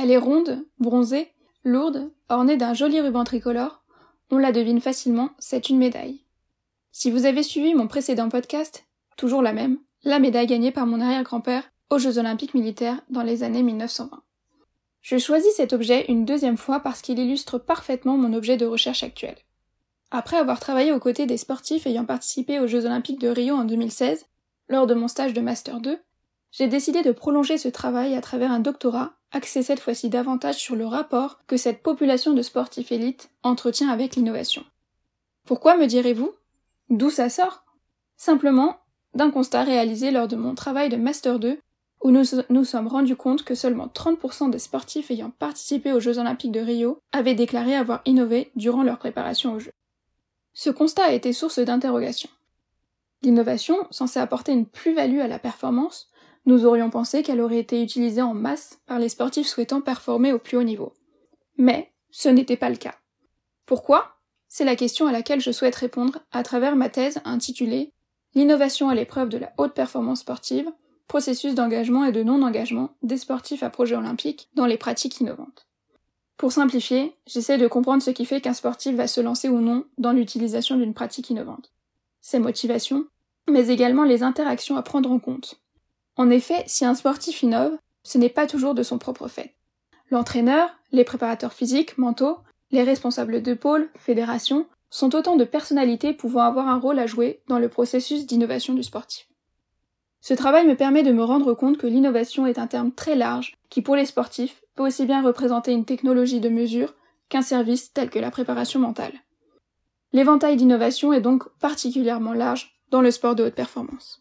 Elle est ronde, bronzée, lourde, ornée d'un joli ruban tricolore. On la devine facilement, c'est une médaille. Si vous avez suivi mon précédent podcast, toujours la même, la médaille gagnée par mon arrière-grand-père aux Jeux olympiques militaires dans les années 1920. Je choisis cet objet une deuxième fois parce qu'il illustre parfaitement mon objet de recherche actuel. Après avoir travaillé aux côtés des sportifs ayant participé aux Jeux olympiques de Rio en 2016, lors de mon stage de Master 2, j'ai décidé de prolonger ce travail à travers un doctorat, axé cette fois-ci davantage sur le rapport que cette population de sportifs élites entretient avec l'innovation. Pourquoi me direz-vous? D'où ça sort? Simplement d'un constat réalisé lors de mon travail de Master 2 où nous nous sommes rendus compte que seulement 30% des sportifs ayant participé aux Jeux olympiques de Rio avaient déclaré avoir innové durant leur préparation aux Jeux. Ce constat a été source d'interrogation. L'innovation, censée apporter une plus-value à la performance, nous aurions pensé qu'elle aurait été utilisée en masse par les sportifs souhaitant performer au plus haut niveau. Mais ce n'était pas le cas. Pourquoi? C'est la question à laquelle je souhaite répondre à travers ma thèse intitulée L'innovation à l'épreuve de la haute performance sportive, processus d'engagement et de non-engagement des sportifs à projet olympique dans les pratiques innovantes. Pour simplifier, j'essaie de comprendre ce qui fait qu'un sportif va se lancer ou non dans l'utilisation d'une pratique innovante. Ses motivations, mais également les interactions à prendre en compte. En effet, si un sportif innove, ce n'est pas toujours de son propre fait. L'entraîneur, les préparateurs physiques, mentaux, les responsables de pôle, fédération, sont autant de personnalités pouvant avoir un rôle à jouer dans le processus d'innovation du sportif. Ce travail me permet de me rendre compte que l'innovation est un terme très large qui, pour les sportifs, peut aussi bien représenter une technologie de mesure qu'un service tel que la préparation mentale. L'éventail d'innovation est donc particulièrement large dans le sport de haute performance.